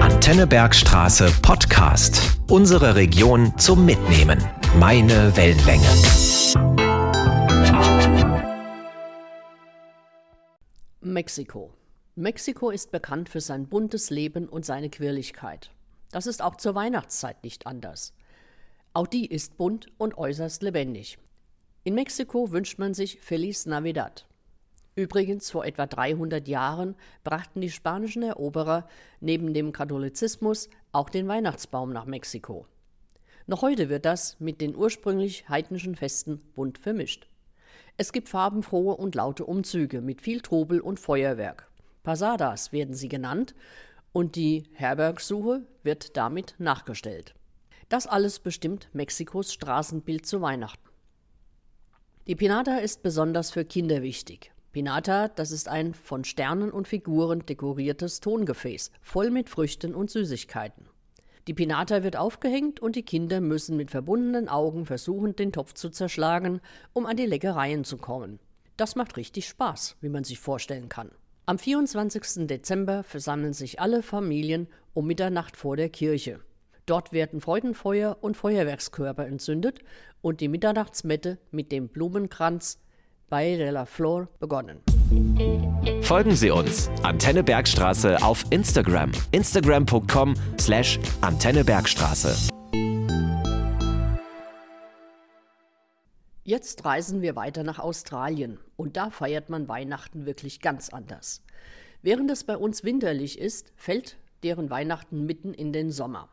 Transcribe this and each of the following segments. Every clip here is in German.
Antennebergstraße Podcast. Unsere Region zum Mitnehmen. Meine Wellenlänge. Mexiko. Mexiko ist bekannt für sein buntes Leben und seine Quirligkeit. Das ist auch zur Weihnachtszeit nicht anders. Auch die ist bunt und äußerst lebendig. In Mexiko wünscht man sich Feliz Navidad. Übrigens, vor etwa 300 Jahren brachten die spanischen Eroberer neben dem Katholizismus auch den Weihnachtsbaum nach Mexiko. Noch heute wird das mit den ursprünglich heidnischen Festen bunt vermischt. Es gibt farbenfrohe und laute Umzüge mit viel Trubel und Feuerwerk. Pasadas werden sie genannt und die Herbergsuche wird damit nachgestellt. Das alles bestimmt Mexikos Straßenbild zu Weihnachten. Die Pinata ist besonders für Kinder wichtig. Pinata, das ist ein von Sternen und Figuren dekoriertes Tongefäß, voll mit Früchten und Süßigkeiten. Die Pinata wird aufgehängt und die Kinder müssen mit verbundenen Augen versuchen, den Topf zu zerschlagen, um an die Leckereien zu kommen. Das macht richtig Spaß, wie man sich vorstellen kann. Am 24. Dezember versammeln sich alle Familien um Mitternacht vor der Kirche. Dort werden Freudenfeuer und Feuerwerkskörper entzündet und die Mitternachtsmette mit dem Blumenkranz bei De La Flor begonnen. Folgen Sie uns, Antenne Bergstraße, auf Instagram. Instagram.com slash Antenne Bergstraße. Jetzt reisen wir weiter nach Australien und da feiert man Weihnachten wirklich ganz anders. Während es bei uns winterlich ist, fällt deren Weihnachten mitten in den Sommer.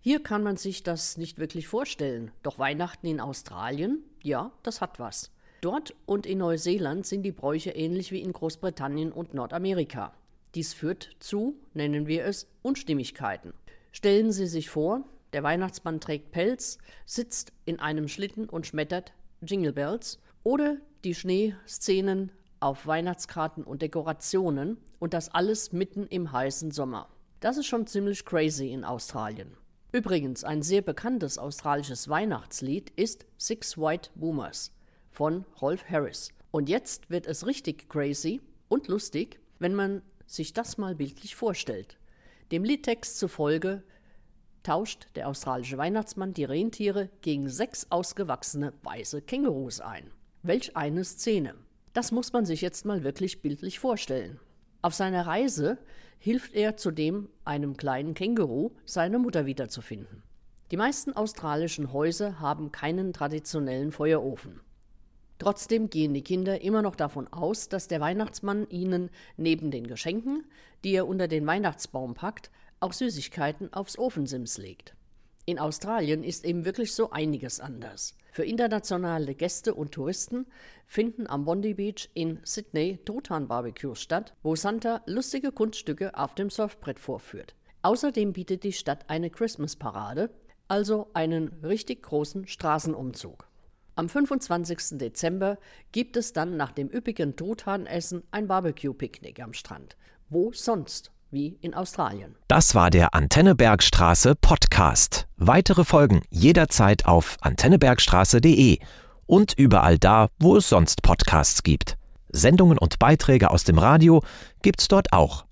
Hier kann man sich das nicht wirklich vorstellen, doch Weihnachten in Australien, ja, das hat was. Dort und in Neuseeland sind die Bräuche ähnlich wie in Großbritannien und Nordamerika. Dies führt zu, nennen wir es, Unstimmigkeiten. Stellen Sie sich vor, der Weihnachtsmann trägt Pelz, sitzt in einem Schlitten und schmettert Jingle Bells oder die Schneeszenen auf Weihnachtskarten und Dekorationen und das alles mitten im heißen Sommer. Das ist schon ziemlich crazy in Australien. Übrigens, ein sehr bekanntes australisches Weihnachtslied ist Six White Boomers von Rolf Harris. Und jetzt wird es richtig crazy und lustig, wenn man sich das mal bildlich vorstellt. Dem Liedtext zufolge tauscht der australische Weihnachtsmann die Rentiere gegen sechs ausgewachsene weiße Kängurus ein. Welch eine Szene. Das muss man sich jetzt mal wirklich bildlich vorstellen. Auf seiner Reise hilft er zudem einem kleinen Känguru, seine Mutter wiederzufinden. Die meisten australischen Häuser haben keinen traditionellen Feuerofen. Trotzdem gehen die Kinder immer noch davon aus, dass der Weihnachtsmann ihnen neben den Geschenken, die er unter den Weihnachtsbaum packt, auch Süßigkeiten aufs Ofensims legt. In Australien ist eben wirklich so einiges anders. Für internationale Gäste und Touristen finden am Bondi Beach in Sydney Truthahn-Barbecues statt, wo Santa lustige Kunststücke auf dem Surfbrett vorführt. Außerdem bietet die Stadt eine Christmas-Parade, also einen richtig großen Straßenumzug. Am 25. Dezember gibt es dann nach dem üppigen Truthahnessen ein Barbecue-Picknick am Strand. Wo sonst? Wie in Australien. Das war der Antennebergstraße Podcast. Weitere Folgen jederzeit auf antennebergstraße.de und überall da, wo es sonst Podcasts gibt. Sendungen und Beiträge aus dem Radio gibt's dort auch